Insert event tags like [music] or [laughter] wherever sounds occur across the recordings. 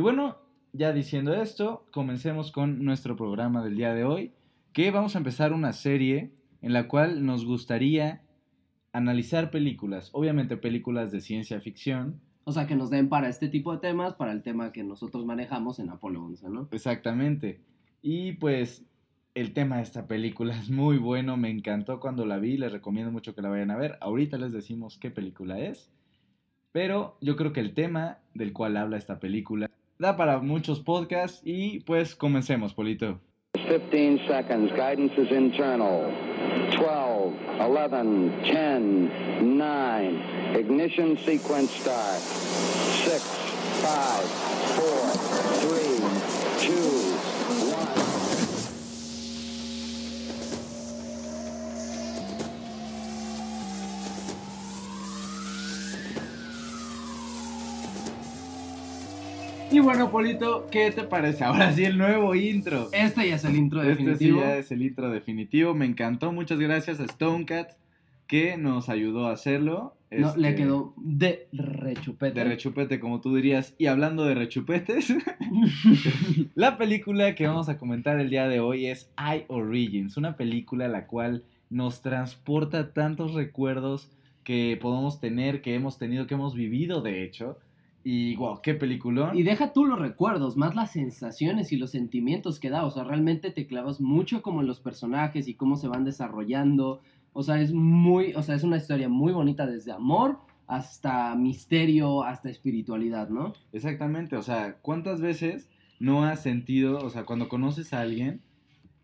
Y bueno, ya diciendo esto, comencemos con nuestro programa del día de hoy, que vamos a empezar una serie en la cual nos gustaría analizar películas, obviamente películas de ciencia ficción. O sea, que nos den para este tipo de temas, para el tema que nosotros manejamos en Apolo 11, ¿no? Exactamente. Y pues el tema de esta película [laughs] es muy bueno, me encantó cuando la vi, les recomiendo mucho que la vayan a ver. Ahorita les decimos qué película es, pero yo creo que el tema del cual habla esta película da para muchos podcasts y pues comencemos, Polito. 15 seconds. Guidance is internal. 12, 11, 10, 9. Ignition sequence start. 6, 5, Y bueno, Polito, ¿qué te parece? [laughs] Ahora sí el nuevo intro. Este ya es el intro Este sí definitivo. ya es el intro definitivo. Me encantó. Muchas gracias a Stonecat que nos ayudó a hacerlo. No, Este, le quedó de rechupete. De rechupete, como tú dirías. Y hablando de rechupetes, [laughs] [laughs] la película que vamos a comentar el día de hoy es I Origins, una película la cual nos transporta tantos recuerdos que podemos tener, que hemos tenido, que hemos vivido, de hecho. Y wow, qué peliculón. Y deja tú los recuerdos, más las sensaciones y los sentimientos que da. O sea, realmente te clavas mucho como en los personajes y cómo se van desarrollando. O sea, es muy, o sea, es una historia muy bonita desde amor hasta misterio, hasta espiritualidad, ¿no? Exactamente, o sea, ¿cuántas veces no has sentido, o sea, cuando conoces a alguien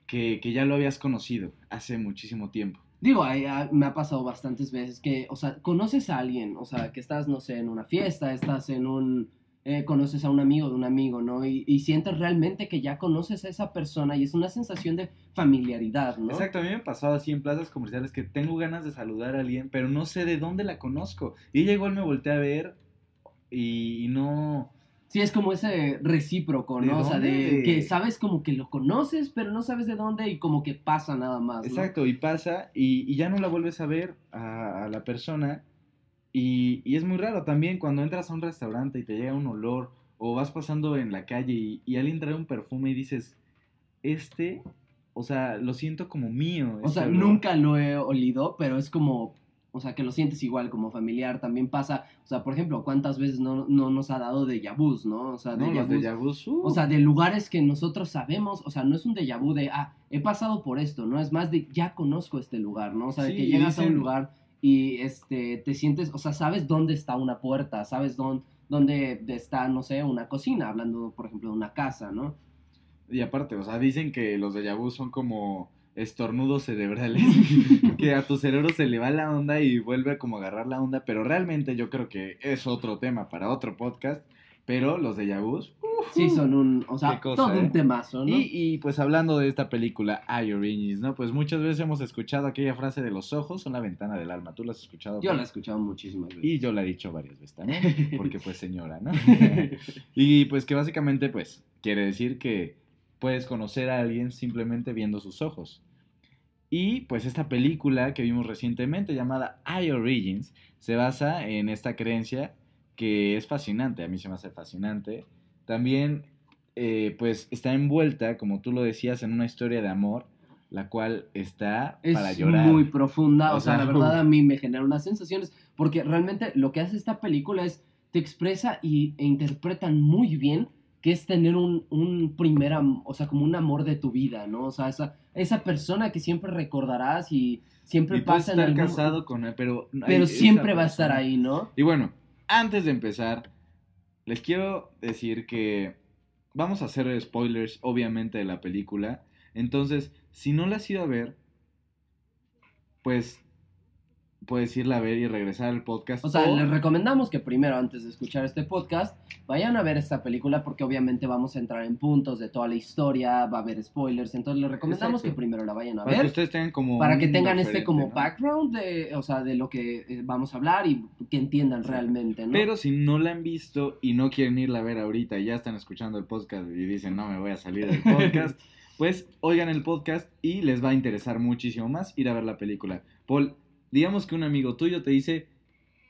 que, que ya lo habías conocido hace muchísimo tiempo? Digo, ay, ay, me ha pasado bastantes veces que, o sea, conoces a alguien, o sea, que estás, no sé, en una fiesta, estás en un, eh, conoces a un amigo de un amigo, ¿no? Y, sientes realmente que ya conoces a esa persona y es una sensación de familiaridad, ¿no? Exacto, a mí me pasado así en plazas comerciales que tengo ganas de saludar a alguien, pero no sé de dónde la conozco. Y ella igual me volteé a ver y no... Sí, es como ese recíproco, ¿De ¿no? O sea, de que sabes como que lo conoces, pero no sabes de dónde y como que pasa nada más, ¿no? Exacto, y pasa y, y ya no la vuelves a ver a, a la persona. Y, y es muy raro también cuando entras a un restaurante y te llega un olor o vas pasando en la calle y, y alguien trae un perfume y dices, este, o sea, lo siento como mío. O este sea, olor". nunca lo he olido, pero es como, o sea, que lo sientes igual como familiar. También pasa, o sea, por ejemplo, ¿cuántas veces no, no nos ha dado de vus, no? O sea, No, vus. déjà vus, uh. O sea, de lugares que nosotros sabemos, o sea, no es un déjà vu de, ah, he pasado por esto, ¿no? Es más de, ya conozco este lugar, ¿no? O sea, de que llegas a un lugar y este, te sientes, o sea, sabes dónde está una puerta, sabes dónde, dónde está, no sé, una cocina, hablando, por ejemplo, de una casa, ¿no? Y aparte, o sea, dicen que los déjà vu son como estornudos cerebrales, [laughs] que a tu cerebro se le va la onda y vuelve como a agarrar la onda, pero realmente yo creo que es otro tema para otro podcast, pero los déjà vus, Sí, son un, o sea, cosa, todo ¿eh? un temazo, ¿no? Y, y, pues hablando de esta película, I Origins, ¿no? Pues muchas veces hemos escuchado aquella frase de los ojos son la ventana del alma. ¿Tú la has escuchado? Yo la he escuchado muchísimas veces. Y yo la he dicho varias veces también, [laughs] porque pues señora, ¿no? [laughs] y pues que básicamente pues quiere decir que puedes conocer a alguien simplemente viendo sus ojos. Y pues esta película que vimos recientemente llamada I Origins se basa en esta creencia que es fascinante, a mí se me hace fascinante. También eh, pues está envuelta, como tú lo decías, en una historia de amor, la cual está es para llorar. muy profunda, o, O sea, sea, la [laughs] verdad a mí me genera unas sensaciones, porque realmente lo que hace esta película es, te expresa y, e interpretan muy bien que es tener un, un primer, o sea, como un amor de tu vida, ¿no? O sea, esa, esa persona que siempre recordarás y siempre y pasa en estar algún... casado con él, pero... pero siempre va a estar ahí, ¿no? Y bueno, antes de empezar, les quiero decir que vamos a hacer spoilers, obviamente, de la película. Entonces, si no la has ido a ver, pues puedes irla a ver y regresar al podcast. O sea, o- les recomendamos que primero, antes de escuchar este podcast, vayan a ver esta película porque obviamente vamos a entrar en puntos de toda la historia, va a haber spoilers, entonces les recomendamos Exacto. que primero la vayan a para que ver. ustedes tengan como... para que tengan este como ¿no? background de, o sea, de lo que eh, vamos a hablar y que entiendan realmente, ¿no? Pero si no la han visto y no quieren irla a ver ahorita y ya están escuchando el podcast y dicen, no me voy a salir del podcast, [laughs] pues oigan el podcast y les va a interesar muchísimo más ir a ver la película. Paul, digamos que un amigo tuyo te dice,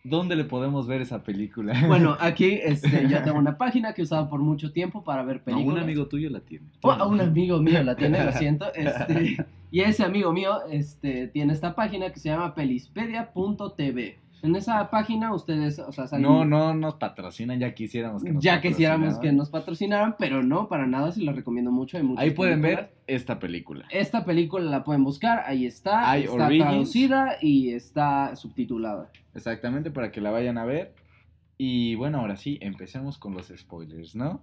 ¿dónde le podemos ver esa película? [laughs] Bueno, [laughs] aquí este, yo tengo una página que he usado por mucho tiempo para ver No, películas. un amigo tuyo la tiene. Oh, a un amigo mío la tiene, lo [laughs] siento. Este, y ese amigo mío este, tiene esta página que se llama pelispedia.tv. En esa página ustedes, o sea, salen- No, no nos patrocinan, ya quisiéramos que nos ya quisiéramos que nos patrocinaran, pero no, para nada, se los recomiendo mucho. Hay Ahí pueden películas. ver esta película. Esta película la pueden buscar, ahí está, Hay está Origins. traducida y está subtitulada. Exactamente, para que la vayan a ver. Y bueno, ahora sí, empecemos con los spoilers, ¿no?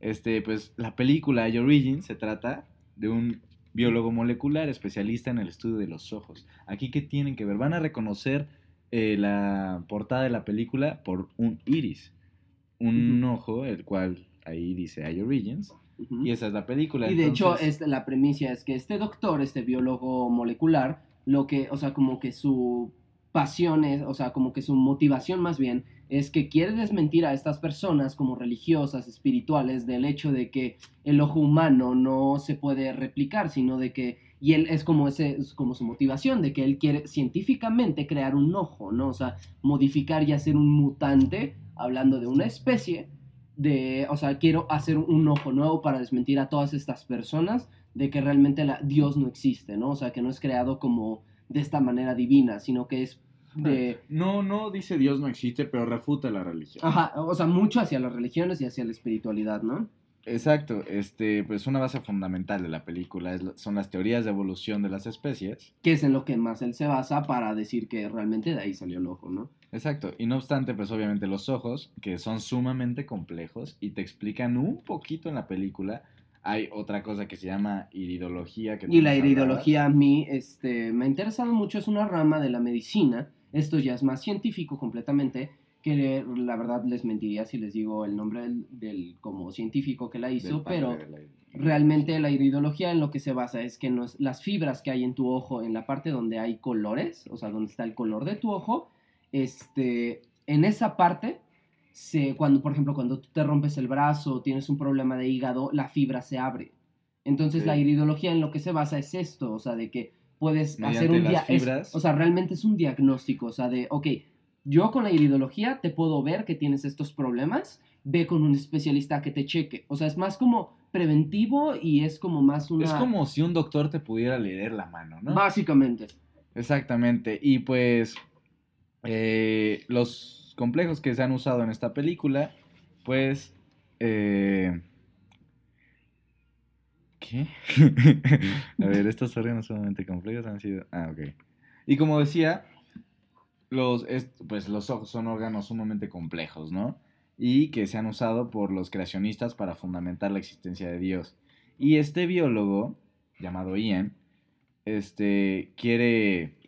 Este, pues la película The Origin se trata de un biólogo molecular especialista en el estudio de los ojos. Aquí, ¿qué tienen que ver? Van a reconocer eh, la portada de la película por un iris. Un ojo, el cual ahí dice I Origins. Y esa es la película. Y de hecho, este, la premisa es que este doctor, este biólogo molecular, lo que, o sea, como que su pasión es, o sea, como que su motivación más bien, es que quiere desmentir a estas personas como religiosas, espirituales, del hecho de que el ojo humano no se puede replicar, sino de que, y él es como ese, es como su motivación, de que él quiere científicamente crear un ojo, ¿no? O sea, modificar y hacer un mutante, hablando de una especie, de, o sea, quiero hacer un ojo nuevo para desmentir a todas estas personas de que realmente la, Dios no existe, ¿no? O sea, que no es creado como de esta manera divina, sino que es de... No, no dice Dios no existe, pero refuta la religión. Ajá, o sea, mucho hacia las religiones y hacia la espiritualidad, ¿no? Exacto, este, pues una base fundamental de la película es son las teorías de evolución de las especies. Que es en lo que más él se basa para decir que realmente de ahí salió el ojo, ¿no? Exacto, y no obstante, pues obviamente los ojos, que son sumamente complejos y te explican un poquito en la película. Hay otra cosa que se llama iridología. Que Y la iridología a mí este, me ha interesado mucho, es una rama de la medicina, esto ya es más científico completamente, que la verdad les mentiría si les digo el nombre del, del como científico que la hizo, pero la- realmente la iridología en lo que se basa es que nos- las fibras que hay en tu ojo, en la parte donde hay colores, o sea, donde está el color de tu ojo, este, en esa parte, se, cuando, por ejemplo, cuando tú te rompes el brazo o tienes un problema de hígado, la fibra se abre. Entonces la iridología en lo que se basa es esto, o sea, de que puedes hacer un fibras. o sea, realmente es un diagnóstico, o sea, de, ok, yo con la iridología te puedo ver que tienes estos problemas, ve con un especialista que te cheque. O sea, es más como preventivo y es como más una... Es como si un doctor te pudiera leer la mano, ¿no? Básicamente. Exactamente, y pues eh, los complejos que se han usado en esta película, pues... eh, ¿Qué? [laughs] A ver, estos órganos sumamente complejos han sido... Ah, ok. Y como decía, los, pues los ojos son órganos sumamente complejos, ¿no? Y que se han usado por los creacionistas para fundamentar la existencia de Dios. Y este biólogo, llamado Ian, este, quiere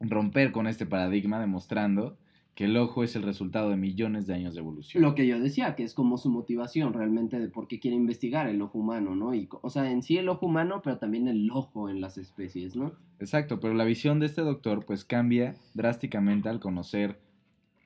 romper con este paradigma demostrando que el ojo es el resultado de millones de años de evolución. Lo que yo decía, que es como su motivación realmente de por qué quiere investigar el ojo humano, ¿no? Y, o sea, en sí el ojo humano, pero también el ojo en las especies, ¿no? Exacto, pero la visión de este doctor pues cambia drásticamente al conocer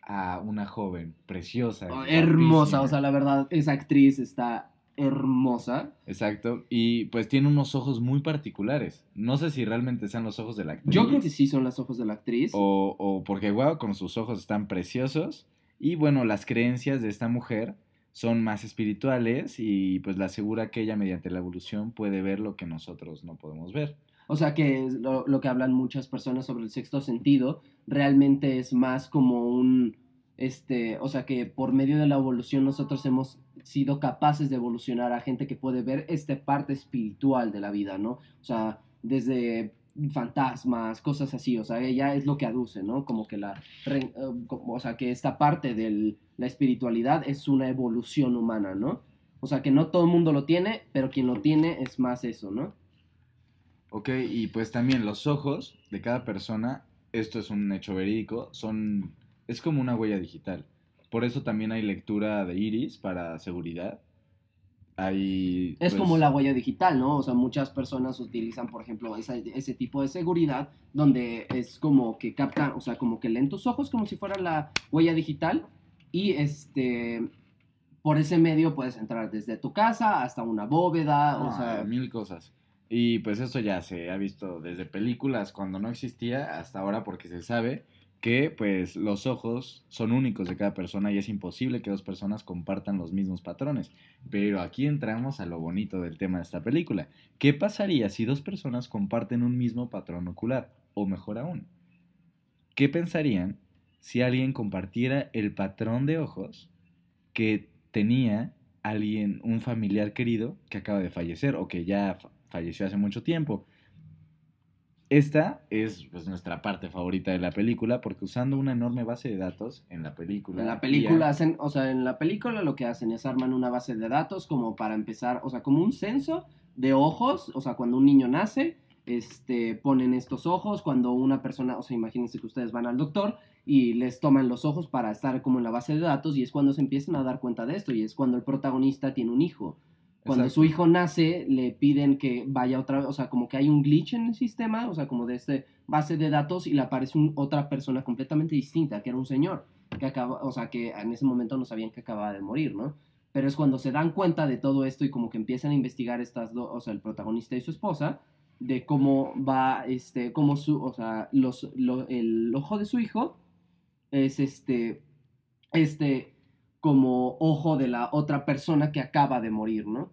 a una joven preciosa. Oh, hermosa, o sea, la verdad, esa actriz está hermosa. Exacto, y pues tiene unos ojos muy particulares. No sé si realmente sean los ojos de la actriz. Yo creo que sí son los ojos de la actriz. O, o porque, wow, con sus ojos están preciosos. Y bueno, las creencias de esta mujer son más espirituales y pues le asegura que ella mediante la evolución puede ver lo que nosotros no podemos ver. O sea, que es lo, lo que hablan muchas personas sobre el sexto sentido, realmente es más como un, este, o sea, que por medio de la evolución nosotros hemos sido capaces de evolucionar a gente que puede ver esta parte espiritual de la vida, ¿no? O sea, desde fantasmas, cosas así, o sea, ella es lo que aduce, ¿no? Como que la, eh, o sea, que esta parte de la espiritualidad es una evolución humana, ¿no? O sea, que no todo el mundo lo tiene, pero quien lo tiene es más eso, ¿no? Ok, y pues también los ojos de cada persona, esto es un hecho verídico, son, es como una huella digital. Por eso también hay lectura de iris para seguridad. Hay, Es pues, como la huella digital, ¿no? O sea, muchas personas utilizan, por ejemplo, esa- ese tipo de seguridad donde es como que captan, o sea, como que leen tus ojos como si fuera la huella digital y este, por ese medio puedes entrar desde tu casa hasta una bóveda, o Ah, sea, mil cosas. Y pues esto ya se ha visto desde películas cuando no existía hasta ahora porque se sabe que pues los ojos son únicos de cada persona y es imposible que dos personas compartan los mismos patrones. Pero aquí entramos a lo bonito del tema de esta película. ¿Qué pasaría si dos personas comparten un mismo patrón ocular? O mejor aún, ¿qué pensarían si alguien compartiera el patrón de ojos que tenía alguien, un familiar querido que acaba de fallecer o que ya falleció hace mucho tiempo? Esta es pues, nuestra parte favorita de la película porque usando una enorme base de datos en la película. En la película hacen, o sea, en la película lo que hacen es arman una base de datos como para empezar, o sea, como un censo de ojos, o sea, cuando un niño nace, este, ponen estos ojos, cuando una persona, o sea, imagínense que ustedes van al doctor y les toman los ojos para estar como en la base de datos y es cuando se empiezan a dar cuenta de esto y es cuando el protagonista tiene un hijo. Cuando Exacto. su hijo nace, le piden que vaya otra vez, o sea, como que hay un glitch en el sistema, o sea, como de este base de datos y le aparece un- otra persona completamente distinta, que era un señor, que acaba, o sea, que en ese momento no sabían que acababa de morir, ¿no? Pero es cuando se dan cuenta de todo esto y como que empiezan a investigar estas dos, o sea, el protagonista y su esposa, de cómo va, este, cómo su, o sea, los, lo- el ojo de su hijo es este, este, como ojo de la otra persona que acaba de morir, ¿no?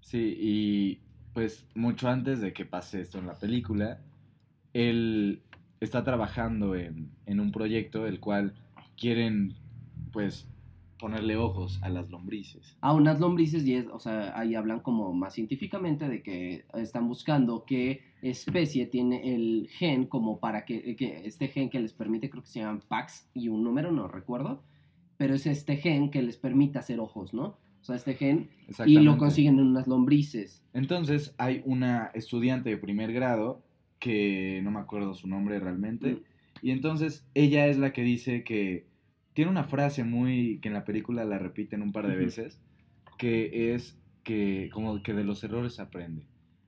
Sí, y pues mucho antes de que pase esto en la película, él está trabajando en, en un proyecto el cual quieren pues ponerle ojos a las lombrices. a unas lombrices y es, o sea, ahí hablan como más científicamente de que están buscando qué especie tiene el gen como para que, que este gen que les permite, creo que se llaman PAX y un número, no recuerdo, pero es este gen que les permite hacer ojos, ¿no? O sea, este gen y lo consiguen en unas lombrices. Entonces hay una estudiante de primer grado que no me acuerdo su nombre Mm. realmente. Y entonces ella es la que dice que tiene una frase muy que en la película la repiten un par de veces, que es que como que de los errores aprende,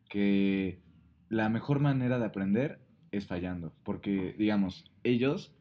que la mejor manera de aprender es fallando, porque digamos, ellos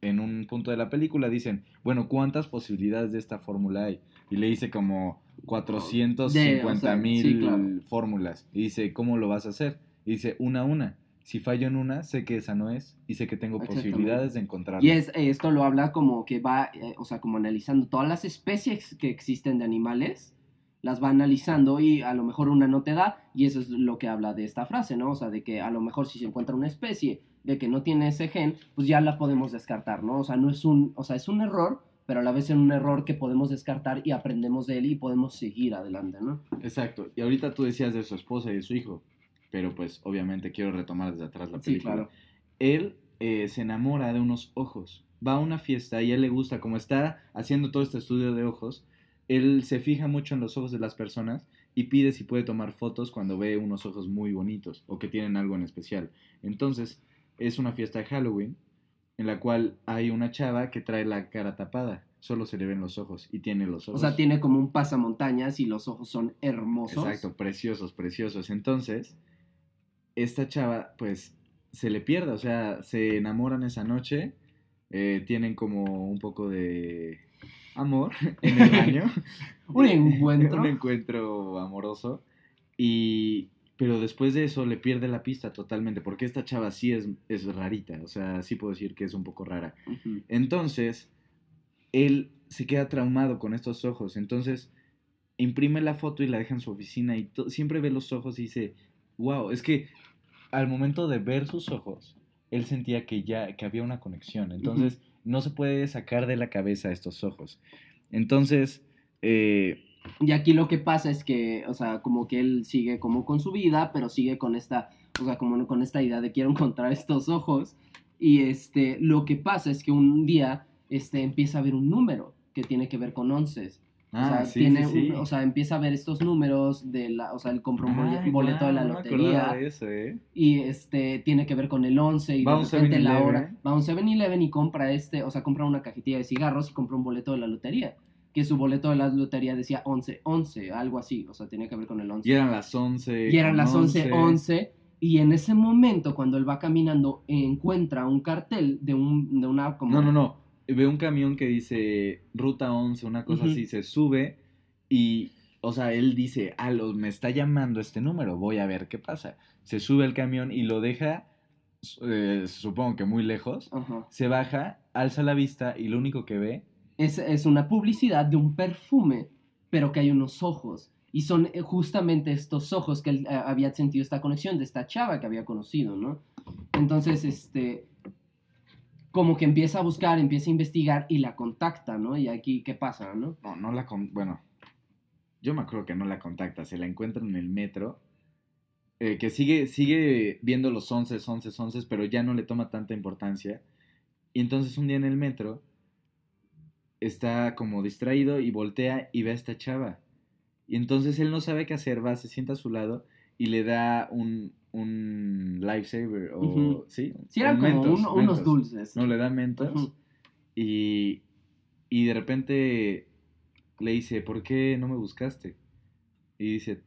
en un punto de la película dicen, bueno, ¿cuántas posibilidades de esta fórmula hay? Y le dice como 450 mil sí, claro. fórmulas. Y dice, ¿cómo lo vas a hacer? Y dice, una a una. Si fallo en una, sé que esa no es y sé que tengo posibilidades de encontrarla. Y es, esto lo habla como que va, eh, o sea, como analizando todas las especies que existen de animales, las va analizando y a lo mejor una no te da, y eso es lo que habla de esta frase, ¿no? O sea, de que a lo mejor si se encuentra una especie de que no tiene ese gen, pues ya la podemos descartar, ¿no? O sea, no es un, o sea, es un error, pero a la vez es un error que podemos descartar y aprendemos de él y podemos seguir adelante, ¿no? Exacto. Y ahorita tú decías de su esposa y de su hijo, pero pues obviamente quiero retomar desde atrás la Sí, película. claro. Él eh, se enamora de unos ojos. Va a una fiesta y a él le gusta, como está haciendo todo este estudio de ojos, él se fija mucho en los ojos de las personas y pide si puede tomar fotos cuando ve unos ojos muy bonitos o que tienen algo en especial. Entonces, es una fiesta de Halloween en la cual hay una chava que trae la cara tapada, solo se le ven los ojos y tiene los O ojos. sea, tiene como un pasamontañas y los ojos son hermosos. Exacto, preciosos, preciosos. Entonces, esta chava, pues, se le pierde, o sea, se enamoran esa noche, eh, tienen como un poco de amor [laughs] en el baño. [laughs] Un encuentro. [laughs] un encuentro amoroso. Y, pero después de eso le pierde la pista totalmente, porque esta chava sí es, es rarita, o sea, sí puedo decir que es un poco rara. Entonces, él se queda traumado con estos ojos. Entonces, imprime la foto y la deja en su oficina y siempre ve los ojos y dice, wow, es que al momento de ver sus ojos, él sentía que ya, que había una conexión. Entonces, no se puede sacar de la cabeza estos ojos. Entonces, eh, Y aquí lo que pasa es que, o sea, como que él sigue como con su vida, pero sigue con esta, o sea, como con esta idea de quiero encontrar estos ojos. Y este, lo que pasa es que un día, este, empieza a ver un número que tiene que ver con onces. o ah, sea, sí, tiene, sí, o sea, empieza a ver estos números de la, o sea, él compra un bolle- Ay, boleto de la no lotería de eso, ¿eh? y este tiene que ver con el 11 y Va de repente la 7-Eleven. hora va a un 7-Eleven y compra este, o sea, compra una cajetilla de cigarros y compra un boleto de la lotería, que su boleto de la lotería decía 11 11, algo así, o sea, tenía que ver con el 11. Y eran las 11. Y eran las 11 11 y en ese momento cuando él va caminando encuentra un cartel de un de una como No, no, no. Ve un camión que dice Ruta 11, una cosa así, se sube y, o sea, él dice, ah, lo- me está llamando este número, voy a ver qué pasa. Se sube el camión y lo deja eh, supongo que muy lejos, se baja, alza la vista y lo único que ve Es, es una publicidad de un perfume, pero que hay unos ojos. Y son eh, justamente estos ojos que él eh, había sentido esta conexión de esta chava que había conocido, ¿no? Entonces, este, como que empieza a buscar, empieza a investigar y la contacta, ¿no? Y aquí, ¿qué pasa, no? No, no la con... Bueno, yo me acuerdo que no la contacta, se la encuentra en el metro, eh, que sigue, sigue viendo los 11, 11, 11, pero ya no le toma tanta importancia. Y entonces un día en el metro está como distraído y voltea y ve a esta chava. Y entonces él no sabe qué hacer, va, se sienta a su lado y le da un, un lifesaver o... Sí, Sí, eran un como Mentos, uno- unos Mentos. dulces. No, le da mentos. Y, y de repente le dice, ¿por qué no me buscaste? Y dice,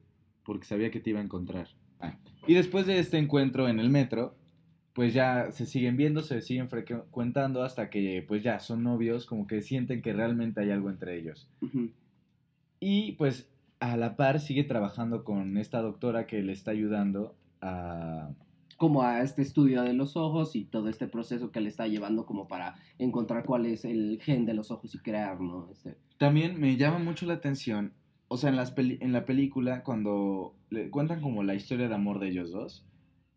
porque sabía que te iba a encontrar. Ah, Y después de este encuentro en el metro, pues ya se siguen viendo, se siguen frecuentando hasta que pues ya son novios, como que sienten que realmente hay algo entre ellos. Y pues a la par sigue trabajando con esta doctora que le está ayudando a... Como a este estudio de los ojos y todo este proceso que le está llevando como para encontrar cuál es el gen de los ojos y crear, ¿no? Este, También me llama mucho la atención, o sea, en, las peli- en la película cuando le cuentan como la historia de amor de ellos dos,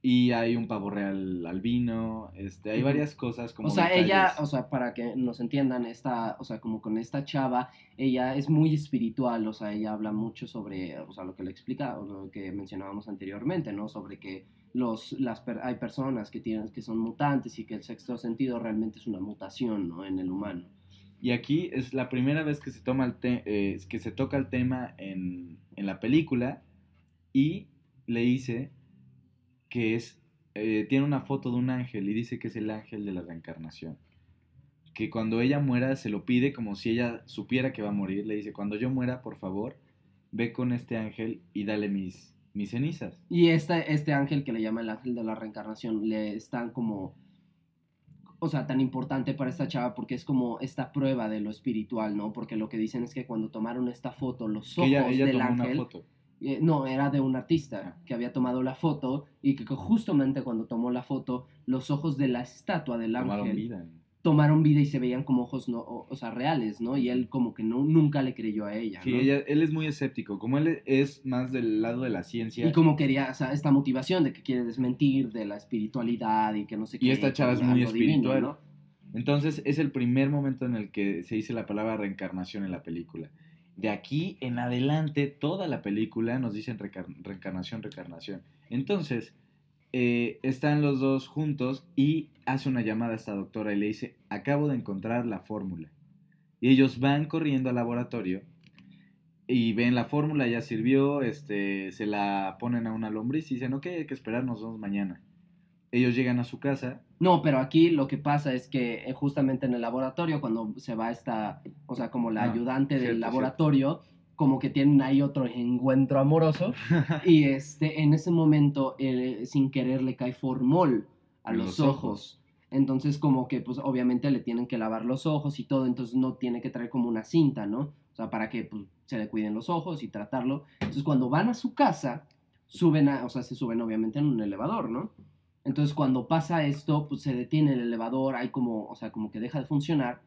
y hay un pavo real albino, este, hay varias cosas como... o sea, ella, o sea, para que nos entiendan, esta, o sea, como con esta chava, ella es muy espiritual, o sea, ella habla mucho sobre, o sea, lo que le explica, o lo que mencionábamos anteriormente, ¿no? Sobre que los, las, hay personas que tienen, que son mutantes y que el sexto sentido realmente es una mutación, ¿no? En el humano. Y aquí es la primera vez que se, toma el eh, que se toca el tema en, en la película y le dice que es, eh, tiene una foto de un ángel y dice que es el ángel de la reencarnación. Que cuando ella muera se lo pide como si ella supiera que va a morir. Le dice, cuando yo muera, por favor, ve con este ángel y dale mis, mis cenizas. Y este, este ángel que le llama el ángel de la reencarnación le están como, o sea, tan importante para esta chava porque es como esta prueba de lo espiritual, ¿no? Porque lo que dicen es que cuando tomaron esta foto, los ojos ella, ella del tomó ángel, una foto. Eh, no, era de un artista que había tomado la foto y que, justamente cuando tomó la foto, los ojos de la estatua del Tomaron ángel vida. tomaron vida y se veían como ojos, no, o, o sea, reales, ¿no? Y él como que no, nunca le creyó a ella, Sí, ¿no? ella, él es muy escéptico. Como él es más del lado de la ciencia. Y como quería, o sea, esta motivación de que quiere desmentir de la espiritualidad y que no sé qué. Y esta chava es muy divino, espiritual. ¿no? Entonces es el primer momento en el que se dice la palabra reencarnación en la película. De aquí en adelante, toda la película nos dicen reencarnación, reencarnación. Entonces, eh, están los dos juntos y hace una llamada a esta doctora y le dice, acabo de encontrar la fórmula. Y ellos van corriendo al laboratorio y ven la fórmula, ya sirvió, este, se la ponen a una lombriz y dicen, ok, hay que esperar, nos vemos mañana. Ellos llegan a su casa No, pero aquí lo que pasa es que eh, justamente en el laboratorio, cuando se va esta, o sea, como la Ah, ayudante del cierto, laboratorio, como que tienen ahí otro encuentro amoroso. [laughs] y este, en ese momento, eh, sin querer, le cae formol a los, los ojos. ojos. Entonces, como que, pues, obviamente le tienen que lavar los ojos y todo, entonces no tiene que traer como una cinta, ¿no? O sea, para que pues, se le cuiden los ojos y tratarlo. Entonces, cuando van a su casa, suben a, o sea, se suben obviamente en un elevador, ¿no? Entonces, cuando pasa esto, pues se detiene el elevador, hay como, o sea, como que deja de funcionar.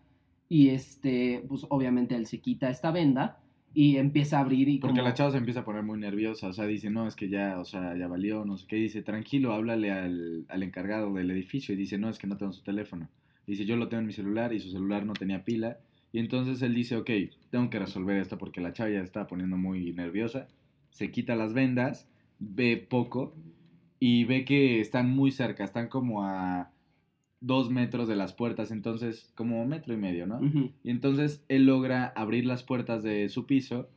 Y este, pues obviamente él se quita esta venda y empieza a abrir y Porque como... la chava se empieza a poner muy nerviosa, o sea, dice, no, es que ya, o sea, ya valió, no sé qué, dice, tranquilo, háblale al, al encargado del edificio, y dice, no, es que no tengo su teléfono. Dice, yo lo tengo en mi celular, y su celular no tenía pila, y entonces él dice, ok, tengo que resolver esto porque la chava ya estaba poniendo muy nerviosa, se quita las vendas, ve poco, y ve que están muy cerca, están como a dos metros de las puertas, entonces, como metro y medio, ¿no? Y entonces él logra abrir las puertas de su piso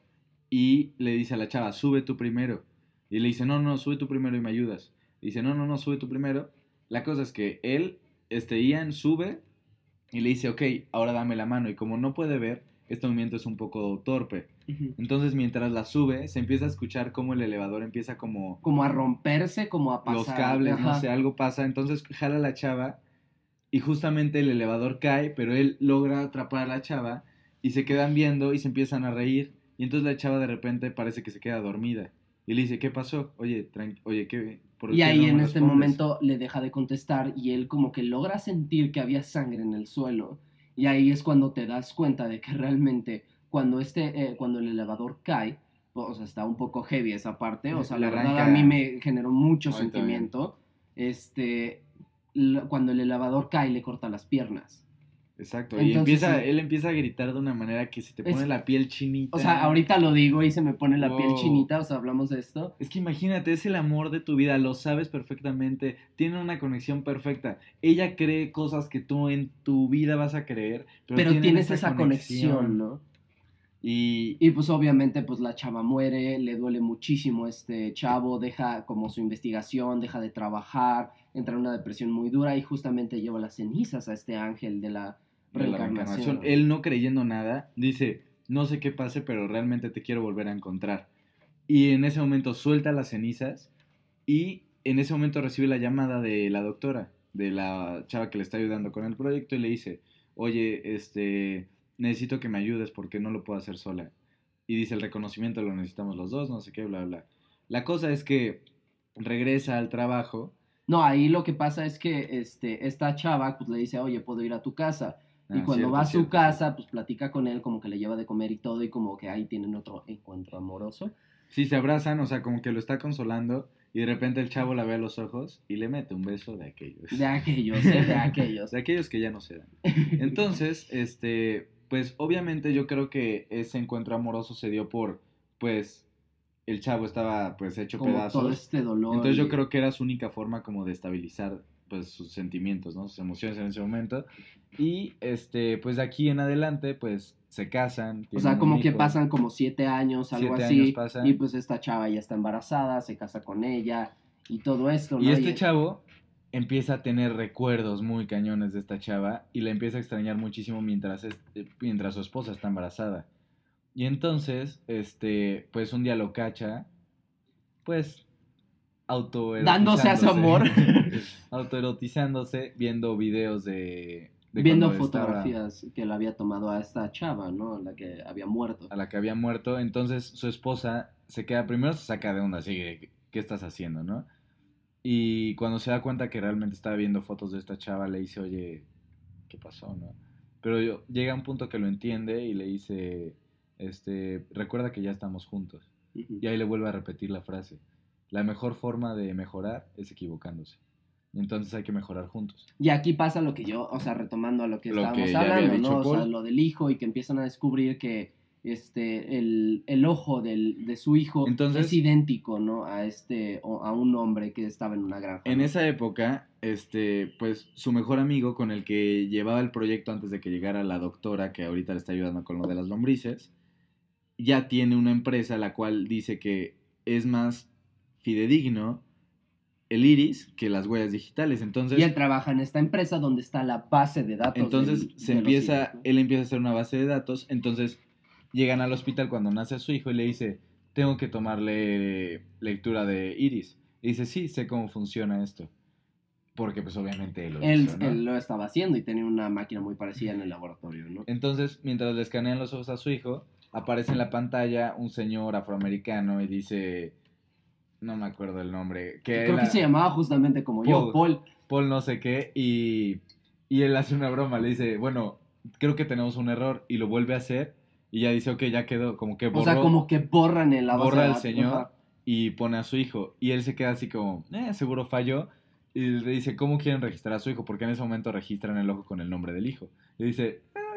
y le dice a la chava, sube tú primero. Y le dice, no, no, sube tú primero y me ayudas. Y dice, no, no, no, sube tú primero. La cosa es que él, este Ian, sube y le dice, ok, ahora dame la mano. Y como no puede ver, este movimiento es un poco torpe. Entonces mientras la sube, se empieza a escuchar como el elevador empieza como Como a romperse, como a pasar. los cables, no sé, algo pasa. Entonces jala a la chava y justamente el elevador cae, pero él logra atrapar a la chava y se quedan viendo y se empiezan a reír. Y entonces la chava de repente parece que se queda dormida. Y le dice, ¿qué pasó? Oye, oye, ¿qué? ¿por Y qué ahí no en este respondes?". momento le deja de contestar y él como que logra sentir que había sangre en el suelo. Y ahí es cuando te das cuenta de que realmente cuando, este, eh, cuando el elevador cae, o sea, está un poco heavy esa parte, o sea, la verdad arranca- a mí me generó mucho sentimiento. Este, cuando el elevador cae le corta las piernas. Exacto. y empieza, sí. él empieza a gritar de una manera que se te Es- pone la piel chinita. O sea, ahorita lo digo y se me pone la piel chinita, o sea, hablamos de esto. Es que imagínate, es el amor de tu vida, lo sabes perfectamente, tienen una conexión perfecta. Ella cree cosas que tú en tu vida vas a creer, pero, tienes esa conexión, ¿no? Y, Y pues obviamente pues la chava muere, le duele muchísimo este chavo, deja como su investigación, deja de trabajar, entra en una depresión muy dura y justamente lleva las cenizas a este ángel de la de la reencarnación. reencarnación, él no creyendo nada, dice, no sé qué pase, pero realmente te quiero volver a encontrar. Y en ese momento suelta las cenizas y en ese momento recibe la llamada de la doctora, de la chava que le está ayudando con el proyecto y le dice, oye, este, necesito que me ayudes porque no lo puedo hacer sola. Y dice, el reconocimiento lo necesitamos los dos, no sé qué, bla, bla. La cosa es que regresa al trabajo. No, ahí lo que pasa es que este, esta chava pues le dice, oye, puedo ir a tu casa. Y Ah, cuando cierto, va a su cierto, casa, pues platica con él, como que le lleva de comer y todo, y como que ahí tienen otro encuentro amoroso. Sí, se abrazan, o sea, como que lo está consolando y de repente el chavo la ve a los ojos y le mete un beso de aquellos. De aquellos, ¿eh? de aquellos. [laughs] De aquellos que ya no se dan. Entonces, este, pues obviamente yo creo que ese encuentro amoroso se dio por, pues, el chavo estaba pues hecho como pedazos. todo este dolor. Entonces yo y- creo que era su única forma como de estabilizar pues sus sentimientos, ¿no? Sus emociones en ese momento. Y este, pues de aquí en adelante, pues se casan. O sea, como que pasan como siete años, algo Siete así. años pasan. Y pues esta chava ya está embarazada, se casa con ella y todo esto, ¿no? Y este chavo empieza a tener recuerdos muy cañones de esta chava y la empieza a extrañar muchísimo mientras, es- eh, mientras su esposa está embarazada. Y entonces, este, pues un día lo cacha, pues Dándose a su amor. [laughs] autoerotizándose, viendo videos de... de viendo estaba- fotografías que le había tomado a esta chava, ¿no? La que había muerto. a la que había muerto. Entonces su esposa se queda, primero se saca de onda, así que, ¿qué estás haciendo, no? Y cuando se da cuenta que realmente estaba viendo fotos de esta chava, le dice, oye, ¿qué pasó, no? Pero yo, llega un punto que lo entiende y le dice, este, recuerda que ya estamos juntos. Y ahí le vuelve a repetir la frase. La mejor forma de mejorar es equivocándose. Entonces hay que mejorar juntos. Y aquí pasa lo que yo, o sea, retomando a lo que Lo estábamos que hablando, dicho ¿no? O sea, Paul. lo del hijo y que empiezan a descubrir que este el, el ojo del, de su hijo Entonces- es idéntico, ¿no? A este o a un hombre que estaba en una granja. En ¿no? esa época, este, pues su mejor amigo con el que llevaba el proyecto antes de que llegara la doctora que ahorita le está ayudando con lo de las lombrices, ya tiene una empresa la cual dice que es más fidedigno el iris que las huellas digitales. Entonces, y él trabaja en esta empresa donde está la base de datos. entonces del- se de empieza, él empieza a hacer una base de datos, entonces llegan al hospital cuando nace a su hijo y le dice, tengo que tomarle lectura de iris. Y dice, sí, sé cómo funciona esto. Porque pues obviamente él lo Él, hizo, ¿no? él lo estaba haciendo y tenía una máquina muy parecida en el laboratorio, ¿no? Entonces, mientras le escanean los ojos a su hijo, aparece en la pantalla un señor afroamericano y dice, no me acuerdo el nombre, que Creo él- que se llamaba justamente como yo, Paul. Paul. Paul no sé qué, y, y él hace una broma, le dice, bueno, creo que tenemos un error, y lo vuelve a hacer, y ya dice, ok, ya quedó, como que borró, O sea, como que borran en la base borra al señor ajá. y pone a su hijo, y él se queda así como, eh, seguro falló, y le dice, ¿cómo quieren registrar a su hijo? Porque en ese momento registran el ojo con el nombre del hijo. Y dice, "Ah,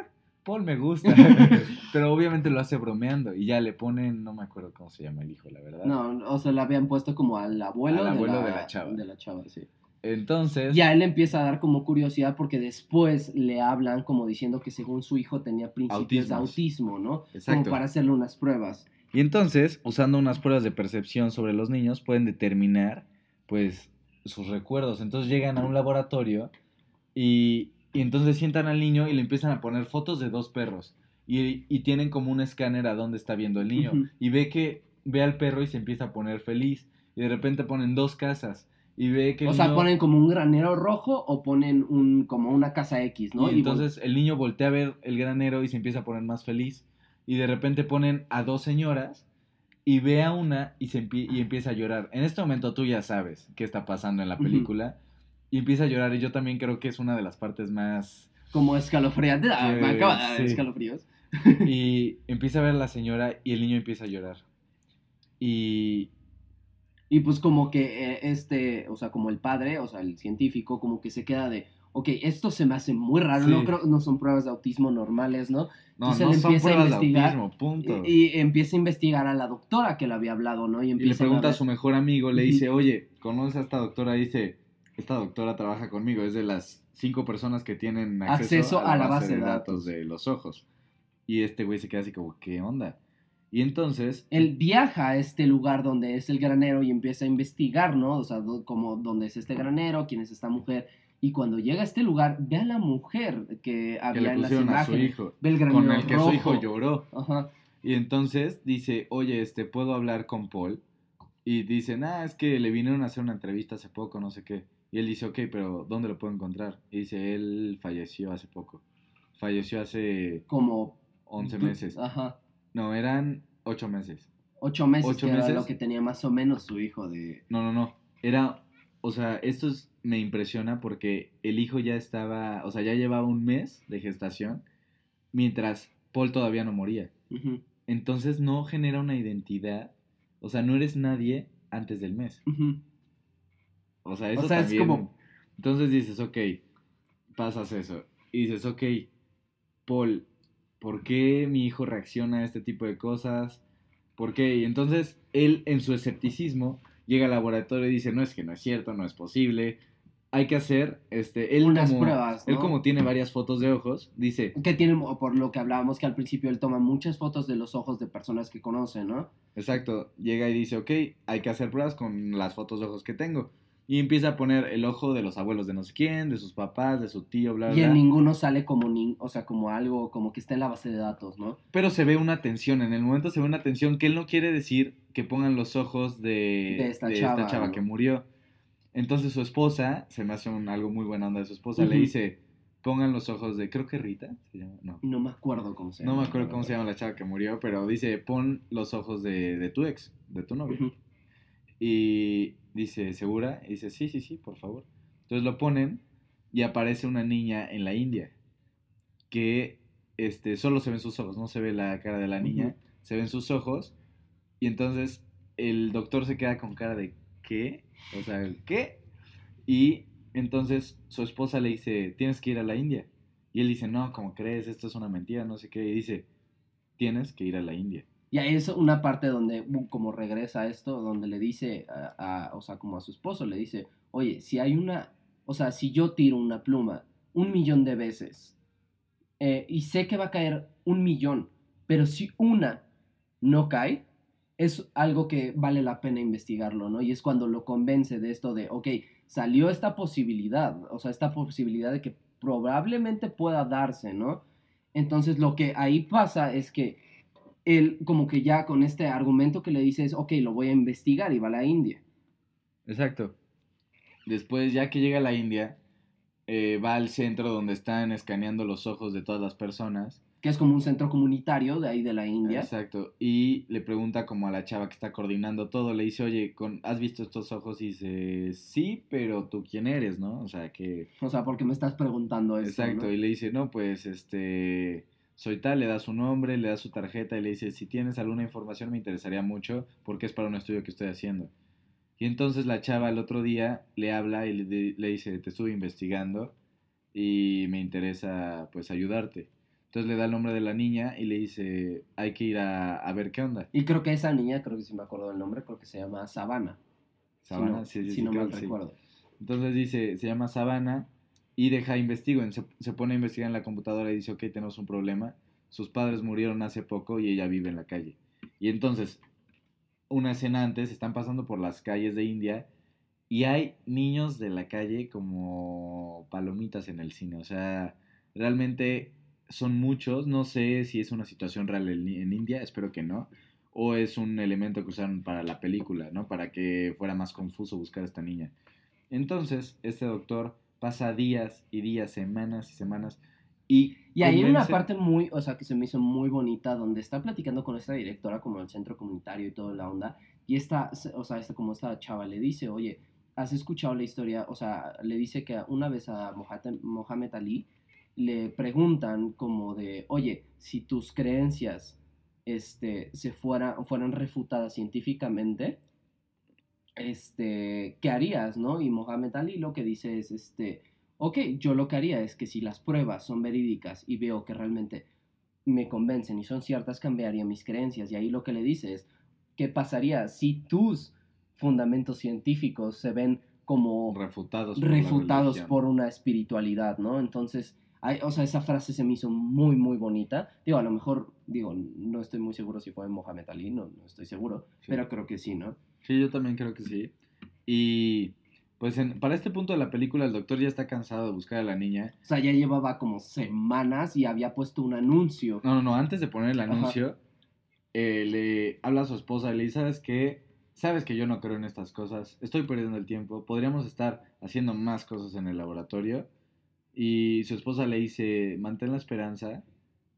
Paul me gusta. [laughs] Pero obviamente lo hace bromeando. Y ya le ponen, no me acuerdo cómo se llama el hijo, la verdad. No, o sea, le habían puesto como al abuelo, Al abuelo de, la, de la chava. De la chava, sí. Entonces, Y a él le empieza a dar como curiosidad porque después le hablan como diciendo que según su hijo tenía principios de autismo, ¿no? Exacto. Como para hacerle unas pruebas. y entonces, usando unas pruebas de percepción sobre los niños, pueden determinar, pues, sus recuerdos. Entonces llegan a un laboratorio y, y entonces sientan al niño y le empiezan a poner fotos de dos perros. Y, y tienen como un escáner a dónde está viendo el niño. Y ve que ve al perro y se empieza a poner feliz. Y de repente ponen dos casas. Y ve que el O sea, ponen como un granero rojo o ponen un como una casa X, ¿no? Y Y entonces el niño voltea a ver el granero y se empieza a poner más feliz. Y de repente ponen a dos señoras y ve a una y, se empie- y empieza a llorar. En este momento tú ya sabes qué está pasando en la película y empieza a llorar y yo también creo que es una de las partes más... Como escalofriante. Ah, me acaba de dar sí. escalofríos. Y empieza a ver a la señora y el niño empieza a llorar. Y Y pues como que eh, este, o sea, como el padre, o sea, el científico, como que se queda de, ok, esto se me hace muy raro, Sí. no creo, no son pruebas de autismo normales, ¿no? no, Entonces no él son empieza a pruebas de investigar autismo, punto. Y, y empieza a investigar a la doctora que le había hablado, ¿no? Y, Y le empieza pregunta a ver- su mejor amigo, le dice, oye, ¿conoces a esta doctora? Dice, esta doctora trabaja conmigo, es de las cinco personas que tienen acceso, Acceso a la base de datos. de los ojos. Y este güey se queda así como, ¿qué onda? Y entonces, Él viaja a este lugar donde es el granero y empieza a investigar, ¿no? O sea, do- como dónde es este granero, quién es esta mujer. Y cuando llega a este lugar, ve a la mujer que que había le en las pusieron a su imágenes. hijo, Ve el granero con el que rojo. su hijo lloró. Ajá. Y entonces dice, oye, este, ¿puedo hablar con Paul? Y dicen, ah, es que le vinieron a hacer una entrevista hace poco, no sé qué. Y él dice, ok, pero ¿dónde lo puedo encontrar? Y dice, él falleció hace poco. Falleció hace Como 11 du- meses. Ajá. No, eran 8 meses. Ocho meses, Ocho que era meses. lo que tenía más o menos su hijo de... No, no, no. Era, o sea, esto es- me impresiona porque el hijo ya estaba, o sea, ya llevaba un mes de gestación, mientras Paul todavía no moría. Entonces no genera una identidad, o sea, no eres nadie antes del mes. ujú. O sea, eso sea, es también. como- Entonces dices, ok, pasas eso. Y dices, ok, Paul, ¿por qué mi hijo reacciona a este tipo de cosas? ¿Por qué? Y entonces él, en su escepticismo, llega al laboratorio y dice, no es que no es cierto, no es posible. Hay que hacer, este, él Unas como, pruebas, él como tiene varias fotos de ojos, dice, Que tiene, por lo que hablábamos, que al principio él toma muchas fotos de los ojos de personas que conoce, ¿no? Exacto, llega y dice, ok, hay que hacer pruebas con las fotos de ojos que tengo. Y empieza a poner el ojo de los abuelos de no sé quién, de sus papás, de su tío, bla, Y bla. en ninguno sale como, ni, o sea, como algo, como que está en la base de datos, ¿no? Pero se ve una tensión, en el momento se ve una tensión que él no quiere decir que pongan los ojos de, De esta chava, ¿no? que murió. Entonces su esposa, se me hace un, algo muy buena onda de su esposa, le dice, pongan los ojos de, creo que Rita, se llama, no. No me acuerdo cómo se No llama. me acuerdo cómo se llama la chava que murió, pero dice, pon los ojos de, de tu ex, de tu novio. Y dice, ¿segura? Y dice, sí, sí, sí, por favor. Entonces lo ponen y aparece una niña en la India que este, solo se ven sus ojos, no se ve la cara de la niña, se ven sus ojos. Y entonces el doctor se queda con cara de, ¿qué? O sea, ¿qué? Y entonces su esposa le dice, tienes que ir a la India. Y él dice, no, ¿cómo crees? Esto es una mentira, no sé qué. Y dice, tienes que ir a la India. Y ahí es una parte donde, como regresa a esto, donde le dice, a, a- o sea, como a su esposo, le dice, oye, si hay una, o sea, si yo tiro una pluma un millón de veces eh, y sé que va a caer un millón, pero si una no cae, es algo que vale la pena investigarlo, ¿no? Y es cuando lo convence de esto de, ok, salió esta posibilidad, o sea, esta posibilidad de que probablemente pueda darse, ¿no? Entonces lo que ahí pasa es que él como que ya con este argumento que le dice es, ok, lo voy a investigar y va a la India. Exacto. Después, ya que llega a la India, eh, va al centro donde están escaneando los ojos de todas las personas. Que es como un centro comunitario de ahí de la India. Exacto. Y le pregunta como a la chava que está coordinando todo, le dice, oye, con, ¿has visto estos ojos? Y dice, sí, pero tú quién eres, ¿no? O sea, que... O sea, porque me estás preguntando eso. Exacto. ¿no? Y le dice, no, pues, este, soy tal, le da su nombre, le da su tarjeta y le dice, si tienes alguna información me interesaría mucho porque es para un estudio que estoy haciendo. Y entonces la chava el otro día le habla y le, le dice, te estuve investigando y me interesa pues ayudarte. Entonces le da el nombre de la niña y le dice, hay que ir a, a ver qué onda. Y creo que esa niña, creo que si me acuerdo del nombre, creo que se llama Sabana. Sabana, si no, sí, si sí, no creo mal que sí. recuerdo. Entonces dice, se llama Sabana y deja investigo. Se, se pone a investigar en la computadora y dice, ok, tenemos un problema. Sus padres murieron hace poco y ella vive en la calle. Y entonces, una escena antes, están pasando por las calles de India y hay niños de la calle como palomitas en el cine. O sea, realmente son muchos. No sé si es una situación real en India, espero que no. O es un elemento que usaron para la película, ¿no? Para que fuera más confuso buscar a esta niña. Entonces, este doctor pasa días y días, semanas y semanas Y, Y hay una parte muy, o sea, que se me hizo muy bonita, donde está platicando con esta directora como del centro comunitario y toda la onda, y esta, o sea, esta, como esta chava le dice, oye, ¿has escuchado la historia? O sea, le dice que una vez a Mohamed, Mohamed Ali le preguntan como de, oye, si tus creencias este, se fuera, fueran refutadas científicamente, este, ¿qué harías, no? Y Mohamed Ali lo que dice es, este, ok, yo lo que haría es que si las pruebas son verídicas y veo que realmente me convencen y son ciertas, cambiaría mis creencias. Y ahí lo que le dice es, ¿qué pasaría si tus fundamentos científicos se ven como refutados por refutados por una espiritualidad, ¿no? Entonces, hay- o sea, esa frase se me hizo muy, muy bonita. Digo, a lo mejor, digo, no estoy muy seguro si fue Mohamed Ali, no, no estoy seguro, Sí. pero creo que sí, ¿no? Sí, yo también creo que sí. Y pues en- para este punto de la película el doctor ya está cansado de buscar a la niña. O sea, ya llevaba como semanas y había puesto un anuncio. No, no, no, antes de poner el anuncio, eh, le habla a su esposa, le dice, ¿sabes qué? Sabes que yo no creo en estas cosas, estoy perdiendo el tiempo, podríamos estar haciendo más cosas en el laboratorio. Y su esposa le dice, mantén la esperanza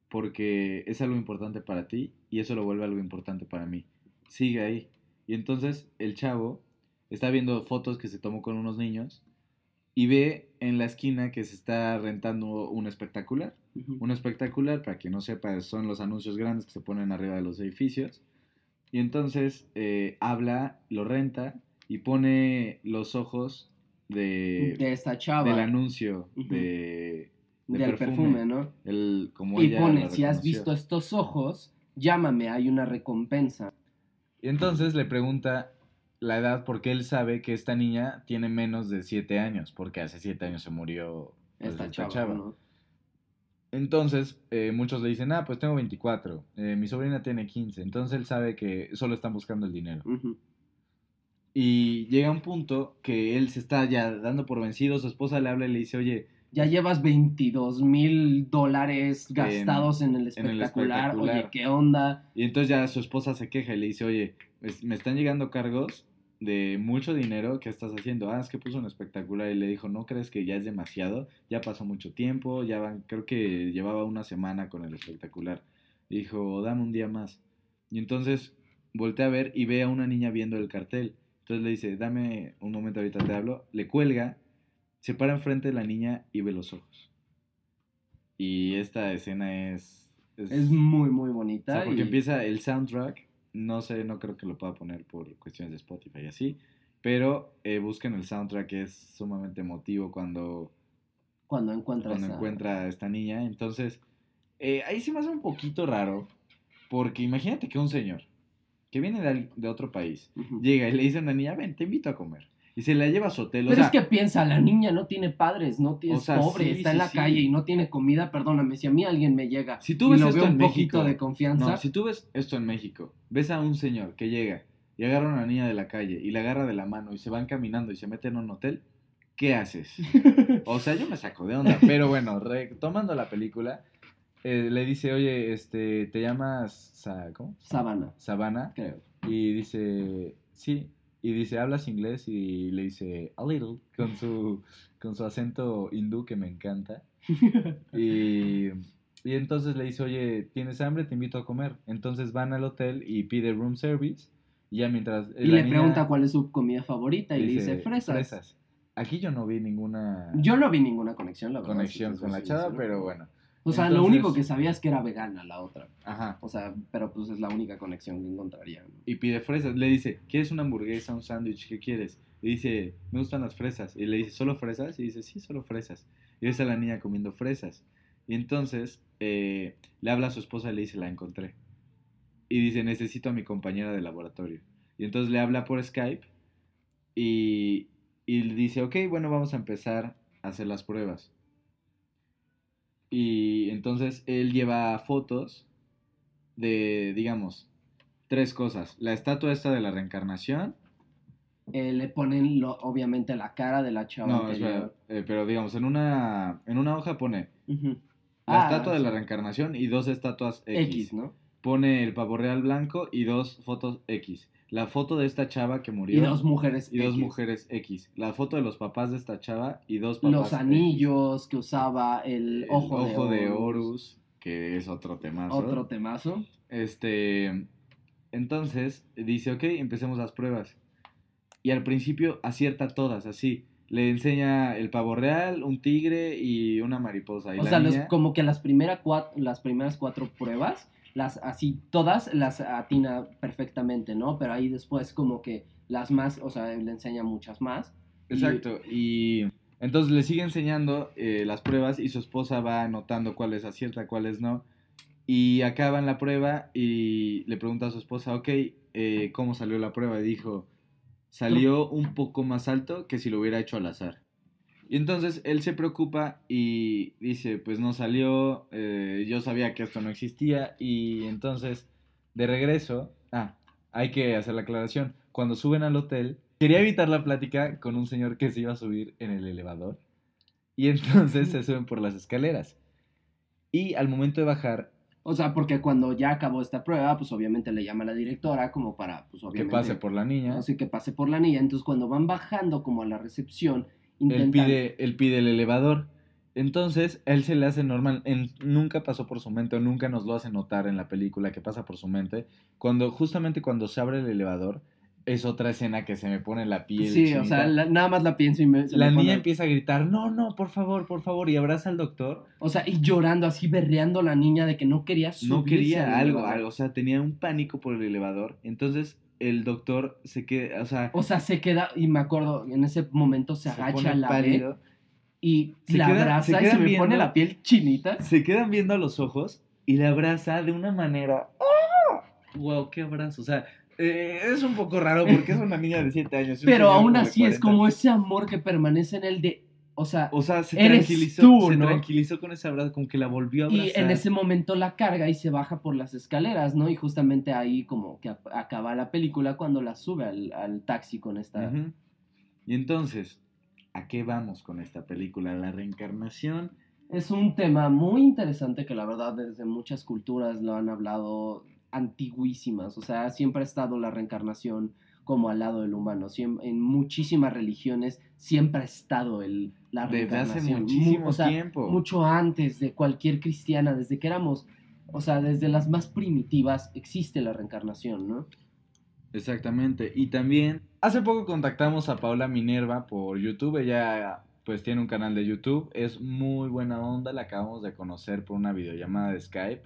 porque es algo importante para ti y eso lo vuelve algo importante para mí. Sigue ahí. Y entonces el chavo está viendo fotos que se tomó con unos niños y ve en la esquina que se está rentando un espectacular. Un espectacular, para quien no sepa, son los anuncios grandes que se ponen arriba de los edificios. Y entonces eh, habla, lo renta y pone los ojos de, de esta chava. del anuncio Ujú. de, de del perfume, ¿no? El, como Y pone, si has visto estos ojos, llámame, hay una recompensa. Y entonces le pregunta la edad porque él sabe que esta niña tiene menos de 7 años, porque hace 7 años se murió pues, Esta, esta chava, ¿no? Entonces, eh, muchos le dicen, ah, pues tengo 24, eh, mi sobrina tiene 15, entonces él sabe que solo están buscando el dinero. Ujú. Y llega un punto que él se está ya dando por vencido, su esposa le habla y le dice, oye, Ya llevas 22 mil dólares gastados en, el en el espectacular. Oye, ¿qué onda? y entonces ya su esposa se queja y le dice, oye, me están llegando cargos de mucho dinero, ¿qué estás haciendo? Ah, es que puso un espectacular y le dijo, ¿no crees que ya es demasiado? Ya pasó mucho tiempo, ya van, creo que llevaba una semana con el espectacular. Y dijo, dame un día más. Y entonces voltea a ver y ve a una niña viendo el cartel. Entonces le dice, dame un momento, ahorita te hablo. Le cuelga, se para enfrente de la niña y ve los ojos. Y esta escena es... Es muy, muy o bonita. sea, porque y- empieza el soundtrack, no sé, no creo que lo pueda poner por cuestiones de Spotify y así, pero eh, busquen el soundtrack, que es sumamente emotivo cuando, Cuando encuentras cuando encuentra a esta niña. Entonces, eh, ahí se me hace un poquito raro, porque imagínate que un señor que viene de, de otro país Ujú. llega y le dice a una niña, ven, te invito a comer. Y se la lleva a su hotel. o Pero sea, es que piensa, la niña no tiene padres, no tiene, O es sea, pobre, sí, está sí, en la sí. calle y no tiene comida, perdóname, si a mí alguien me llega Si tú y ves lo esto veo en un poquito México- de confianza, No, si tú ves esto en México, ves a un señor que llega y agarra a una niña de la calle y la agarra de la mano y se van caminando y se meten a un hotel, ¿qué haces? [laughs] O sea, yo me saco de onda. Pero bueno, retomando la película, eh, le dice, oye, este, ¿te llamas Sa- ¿cómo? Sabana, Sabana? creo. Y dice, sí. Y dice, ¿hablas inglés? Y le dice, a little, con su, con su acento hindú que me encanta. [laughs] Y, y entonces le dice, oye, ¿tienes hambre? Te invito a comer. Entonces van al hotel y pide room service. Y ya mientras... Y le niña pregunta cuál es su comida favorita y le dice fresas. Aquí yo no vi ninguna Yo no vi ninguna conexión, la verdad. conexión si con la chava, pero bueno. O sea, lo único que sabía es que era vegana la otra. Ajá. O sea, pero pues es la única conexión que encontraría. ¿no? Y pide fresas. Le dice, ¿quieres una hamburguesa, un sándwich? ¿Qué quieres? Y dice, me gustan las fresas. Y le dice, ¿solo fresas? Y dice, sí, solo fresas. Y ves a la niña comiendo fresas. Y entonces eh, le habla a su esposa y le dice, la encontré. Y dice, necesito a mi compañera de laboratorio. Y entonces le habla por Skype y, y le dice, ok, bueno, vamos a empezar a hacer las pruebas. Y entonces él lleva fotos de, digamos, tres cosas. La estatua esta de la reencarnación. Eh, le ponen, lo, obviamente, la cara de la chava No, anterior. espera, eh, pero digamos, en una, en una hoja pone la Ah, estatua de la reencarnación y dos estatuas X. X, ¿no? pone el pavo real blanco y dos fotos X. La foto de esta chava que murió. Y dos mujeres. y dos X. mujeres X. La foto de los papás de esta chava y dos papás Los X. anillos que usaba, el El ojo, de, de, Horus, que es otro temazo. Otro temazo. Este, entonces dice, ok, empecemos las pruebas. Y al principio acierta todas, así. Le enseña el pavo real, un tigre y una mariposa. Y O la sea, los- como que las, primera cuat- las primeras cuatro pruebas, las así, todas las atina perfectamente, ¿no? Pero ahí después como que las más, o sea, le enseña muchas más. Exacto. Y entonces le sigue enseñando eh, las pruebas y su esposa va anotando cuáles acierta, cuáles no. Y acaban la prueba y le pregunta a su esposa, ok, eh, ¿cómo salió la prueba? Y dijo, salió un poco más alto que si lo hubiera hecho al azar. Y entonces él se preocupa y dice, pues no salió, eh, yo sabía que esto no existía y entonces de regreso, ah, hay que hacer la aclaración, cuando suben al hotel, quería evitar la plática con un señor que se iba a subir en el elevador y entonces se [laughs] suben por las escaleras. Y al momento de bajar, O sea, porque cuando ya acabó esta prueba, pues obviamente le llama a la directora como para, pues que pase por la niña, Así que pase por la niña. Entonces cuando van bajando como a la recepción, él pide, él pide el elevador. Entonces, él se le hace normal, en- nunca pasó por su mente, o nunca nos lo hace notar en la película que pasa por su mente. Cuando, justamente cuando se abre el elevador, es otra escena que se me pone la piel. Sí, o sea, la- nada más la pienso y me... se la me niña empieza a gritar, no, no, por favor, por favor, y abraza al doctor. O sea, y llorando así, berreando la niña de que no quería subirse No quería al algo, algo, o sea, tenía un pánico por el elevador. Entonces, el doctor se queda, o sea, O sea, se queda, y me acuerdo, en ese momento se, se agacha la pálido. y Se la queda- abraza se y se me viendo. pone la piel chinita. Se quedan viendo a los ojos y le abraza de una manera. ¡Ah! ¡Wow! ¡Qué abrazo! O sea, eh, es un poco raro porque es una niña de 7 años. Pero aún así es 40. como ese amor que permanece en él de, o sea, O sea, se Eres tranquilizó, tú, se ¿no? tranquilizó con ese abrazo, como que la volvió a abrazar. y en ese momento la carga y se baja por las escaleras, ¿no? Y justamente ahí como que acaba la película cuando la sube al, al taxi con esta... Y entonces, ¿a qué vamos con esta película? La reencarnación. Es un tema muy interesante que la verdad desde muchas culturas lo han hablado antiguísimas, o sea, siempre ha estado la reencarnación como al lado del humano, en muchísimas religiones siempre ha estado el, la Desde hace reencarnación, Mu- muchísimo o sea, tiempo. mucho antes de cualquier cristiana, desde que éramos, o sea, desde las más primitivas existe la reencarnación, ¿no? Exactamente. Y también, hace poco contactamos a Paula Minerva por YouTube. Ella, pues, tiene un canal de YouTube. Es muy buena onda. La acabamos de conocer por una videollamada de Skype.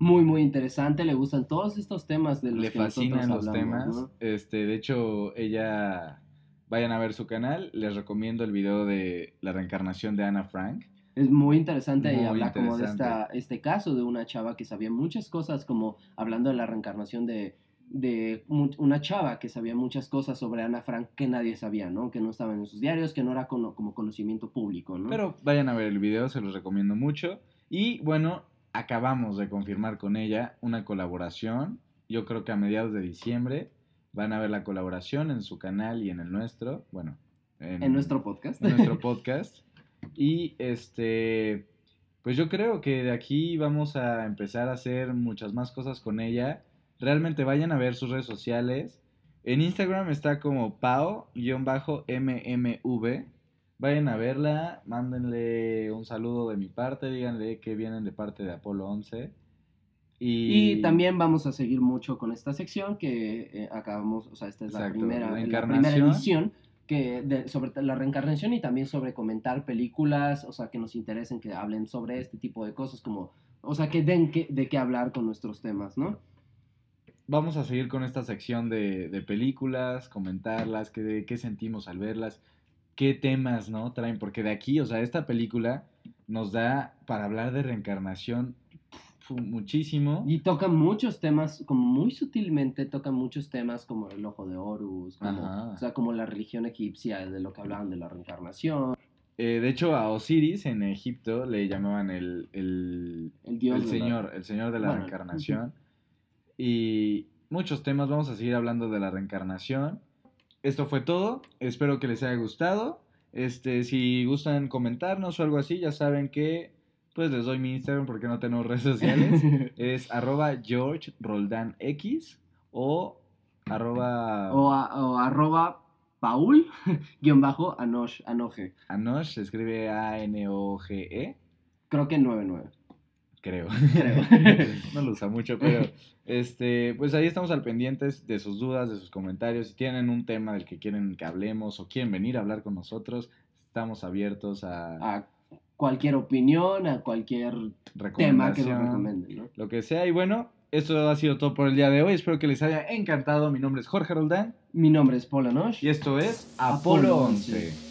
Muy, muy interesante, le gustan todos estos temas de los Le que fascinan nosotros los hablamos, temas. ¿no? Este, de hecho, ella, vayan a ver su canal. Les recomiendo el video de la reencarnación de Ana Frank. Es muy interesante y habla como de esta, este caso de una chava que sabía muchas cosas, como hablando de la reencarnación de, de una chava que sabía muchas cosas sobre Ana Frank que nadie sabía, ¿no? Que no estaban en sus diarios, que no era como conocimiento público, ¿no? Pero vayan a ver el video, se los recomiendo mucho. Y bueno, acabamos de confirmar con ella una colaboración. Yo creo que a mediados de diciembre van a ver la colaboración en su canal y en el nuestro. Bueno, en nuestro podcast. en nuestro [laughs] podcast. Y este, pues yo creo que de aquí vamos a empezar a hacer muchas más cosas con ella. Realmente vayan a ver sus redes sociales. En Instagram está como pao-mmv. Vayan a verla, mándenle un saludo de mi parte, díganle que vienen de parte de Apolo 11. Y, Y también vamos a seguir mucho con esta sección que eh, acabamos, o sea, esta es la primera, la primera edición que de- sobre la reencarnación y también sobre comentar películas, o sea, que nos interesen, que hablen sobre este tipo de cosas, como, o sea, que den que, de qué hablar con nuestros temas, ¿no? vamos a seguir con esta sección de, de películas, comentarlas, qué, qué sentimos al verlas, qué temas, ¿no? Traen, porque de aquí, o sea, esta película nos da para hablar de reencarnación muchísimo. Y tocan muchos temas, como muy sutilmente tocan muchos temas como el ojo de Horus, como, o sea, como la religión egipcia, de lo que hablaban de la reencarnación, Eh, de hecho, a Osiris en Egipto le llamaban el, el, el dios el de la- señor, el señor de la Bueno, reencarnación. Y muchos temas, vamos a seguir hablando de la reencarnación. Esto fue todo, espero que les haya gustado. Este, si gustan comentarnos o algo así, ya saben que pues les doy mi Instagram porque no tengo redes sociales. [laughs] es arroba George Roldán X o arroba o, a- o arroba Paul [laughs] guion bajo Anosh, Anoje. Anosh, se escribe A-N-O-G-E, Creo que 99. Creo. Creo. [laughs] no lo usa mucho, pero [laughs] este, pues ahí estamos al pendientes de sus dudas, de sus comentarios. Si tienen un tema del que quieren que hablemos o quieren venir a hablar con nosotros, estamos abiertos a A cualquier opinión, a cualquier tema que nos recomienden, ¿no? lo que sea. Y bueno, esto ha sido todo por el día de hoy. Espero que les haya encantado. Mi nombre es Jorge Roldán Mi nombre es Paul Anosh. y esto es Apolo Apolo 11. 11.